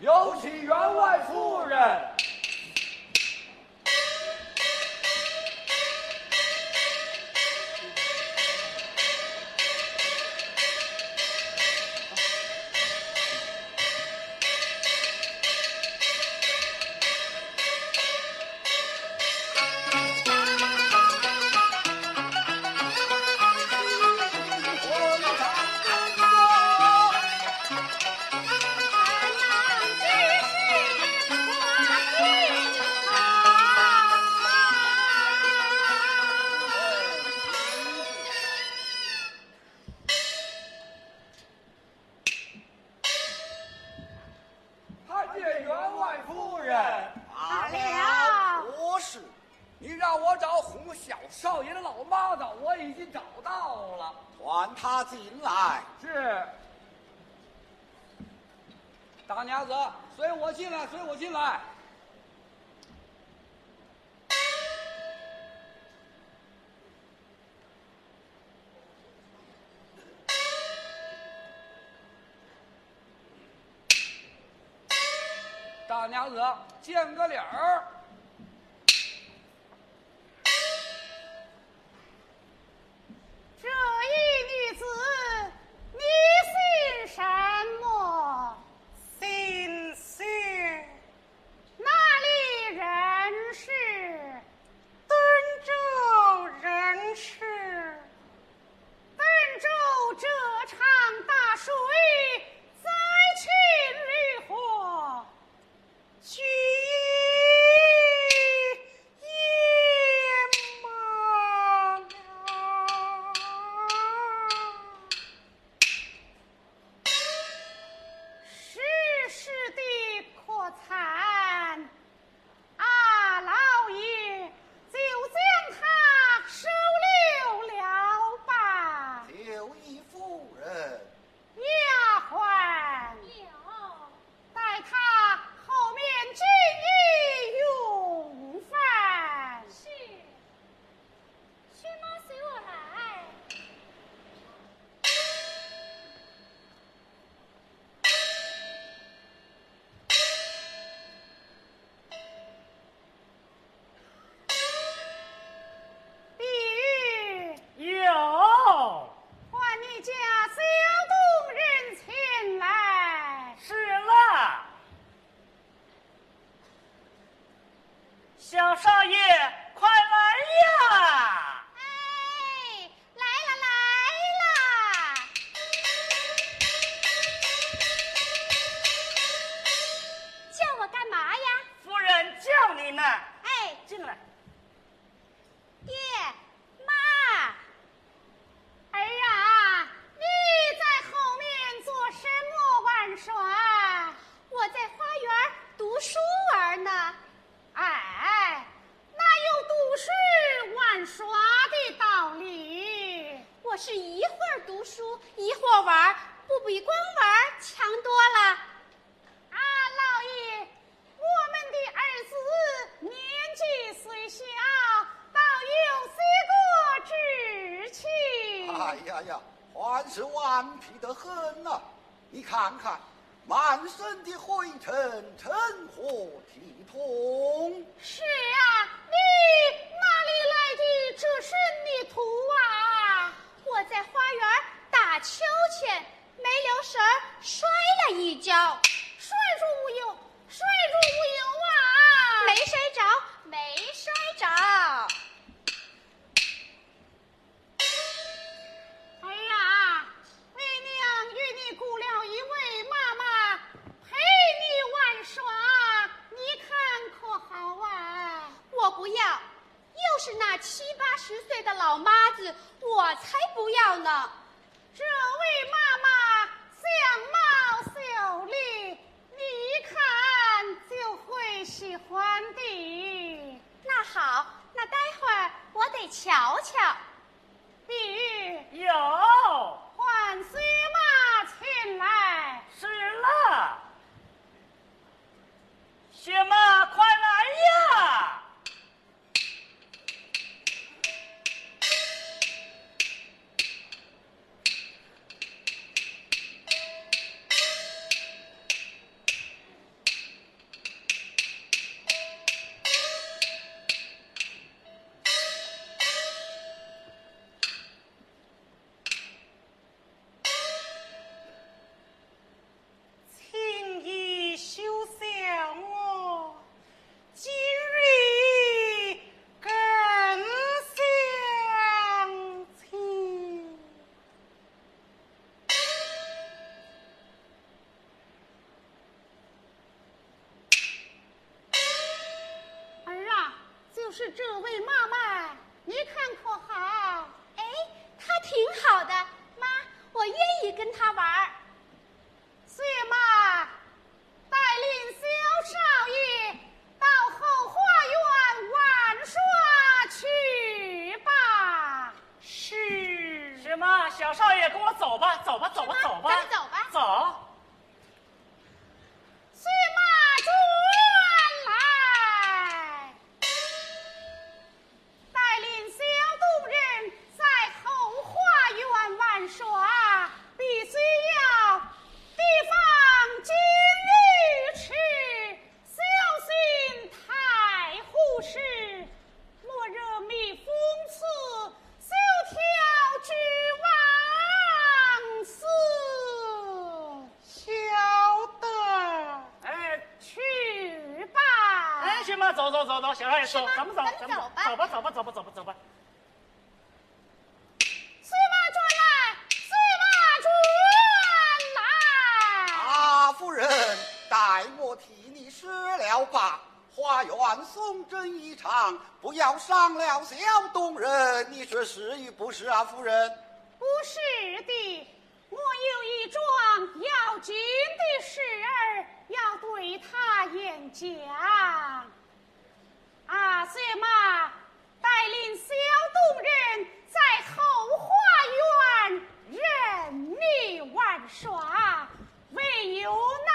有请员外夫人。传他进来。是。大娘子，随我进来，随我进来。大娘子，见个脸儿。少爷。哎呀呀还是顽皮的很呐你看看满身的灰尘成何体统。是啊你哪里来的这身泥土啊？我在花园打秋千没留神摔了一跤。摔入无忧摔入无忧啊！没摔着好，那待会儿我得瞧瞧。碧玉有，唤司马前来。是了，薛梦。就是这位妈妈，你看可好？哎，他挺好的，妈，我愿意跟他玩儿。薛妈，带领小少爷到后花园玩耍去吧。是。是吗？小少爷，跟我走吧，走吧，走吧，走吧，咱们走吧走。薛妈转来，带领小动人在后花园玩耍，必须要提防金鱼吃，小心太护士，莫惹蜜蜂刺，休挑之王司。晓得。哎去吧。哎，行吧，走走走走，小少爷走，咱们走，咱们走吧走吧，走吧，走吧，走吧，走吧。司马转来，司马转来。啊，夫人，待我替你施了吧。花园送针一场，不要伤了小动人。你说是与不是啊，夫人？不是的，我有一桩要紧的事儿要对他演讲。啊，薛妈，带领小动人在后花园任你玩耍，唯有那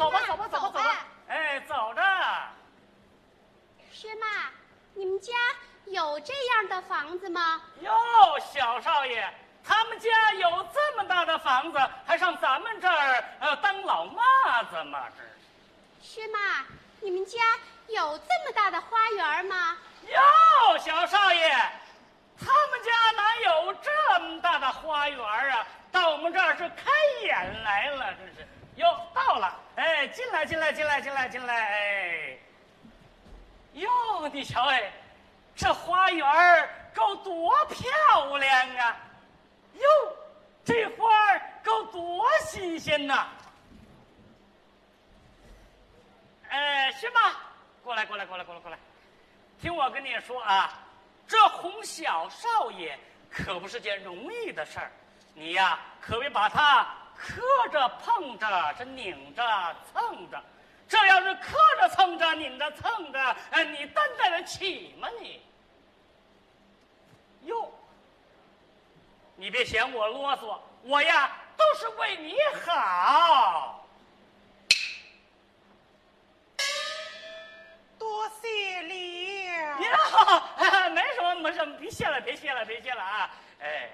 走吧，走吧，走吧，走吧。哎，走着。薛妈，你们家有这样的房子吗？哟，小少爷，他们家有这么大的房子，还上咱们这儿呃当老妈子吗？这是。薛妈，你们家有这么大的花园吗？哟，小少爷，他们家哪有这么大的花园啊？到我们这儿是开眼来了，真是。哟，到了，哎，进来，进来，进来，进来，进来，哎。哟，你瞧，哎，这花园儿够多漂亮啊！哟，这花儿够多新鲜呐！哎，行吧，过来，过来，过来，过来，过来。听我跟你说啊，这哄小少爷可不是件容易的事儿，你呀可别把他磕着碰着，这拧着蹭着，这要是磕着蹭着拧着蹭着，哎，你担待得起吗你？哟，你别嫌我啰嗦，我呀都是为你好。多谢了。呀，没什么，没什么，别谢了，别谢了，别谢了啊！哎，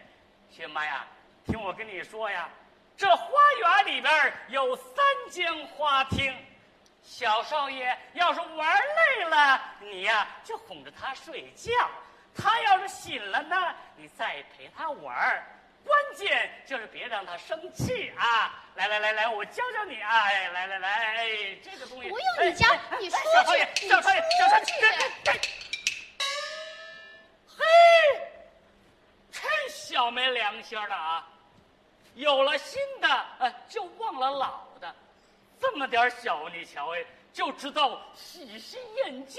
薛妈呀，听我跟你说呀，这花园里边有三间花厅，小少爷要是玩累了，你呀就哄着他睡觉；他要是醒了呢，你再陪他玩儿。关键就是别让他生气啊！来来来来，我教教你啊！哎，来来来，哎，这个东西不用你教你出小少爷，去小少爷，你小少爷这小没良心的啊！有了新的，呃，就忘了老的，这么点小，你瞧哎，就知道喜新厌旧，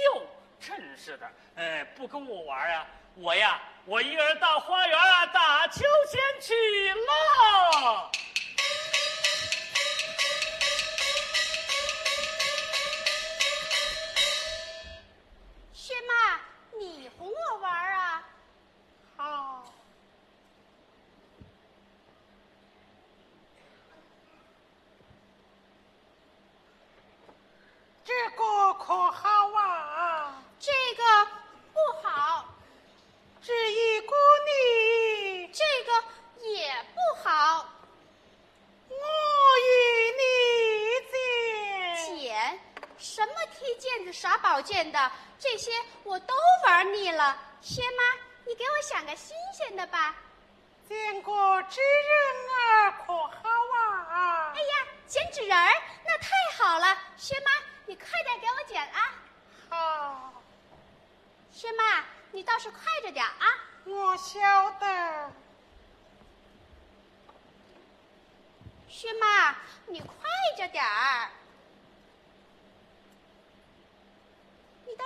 真是的。哎，不跟我玩啊，我呀，我一个人到花园啊打秋千去了。少见的，这些我都玩腻了。薛妈，你给我想个新鲜的吧。见过纸人儿可好啊？哎呀，剪纸人儿，那太好了。薛妈，你快点给我剪啊。好，薛妈，你倒是快着点啊。我晓得。薛妈，你快着点儿。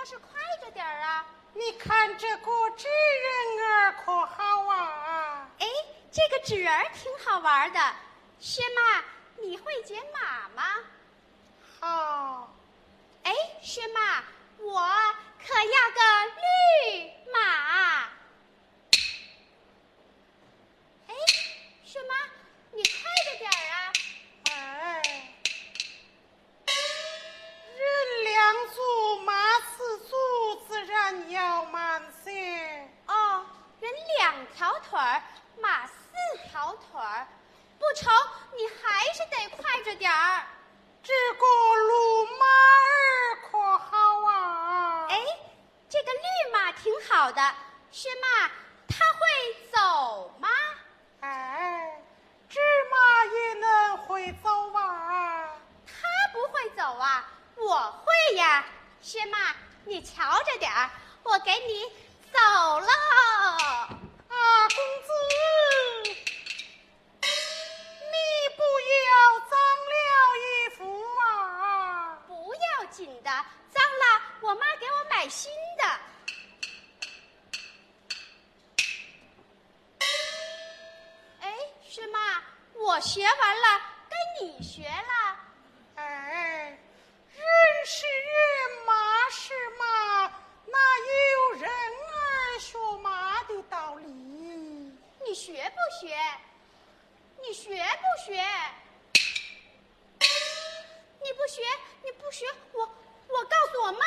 你倒是快着点儿啊。你看这个纸人儿可好啊？哎，这个纸人儿挺好玩的。薛妈，你会剪马吗？好，哎，薛妈，我可要个绿马。哎，薛妈，你快着点儿啊！哎，人两足，马四足，自然要慢些。哦，人两条腿儿，马四条腿儿，不成，你还是得快着点儿。这个路马儿可好啊？哎，这个绿马挺好的，薛妈，它会走吗？哎，纸马也能会走啊？它不会走啊，我会呀。薛妈，你瞧着点儿，我给你走喽。啊，公子，你不要脏了衣服啊！不要紧的，脏了我妈给我买新的。哎，师妈，我学完了，该你学了。学你学不学？你不学你不学我我告诉我妈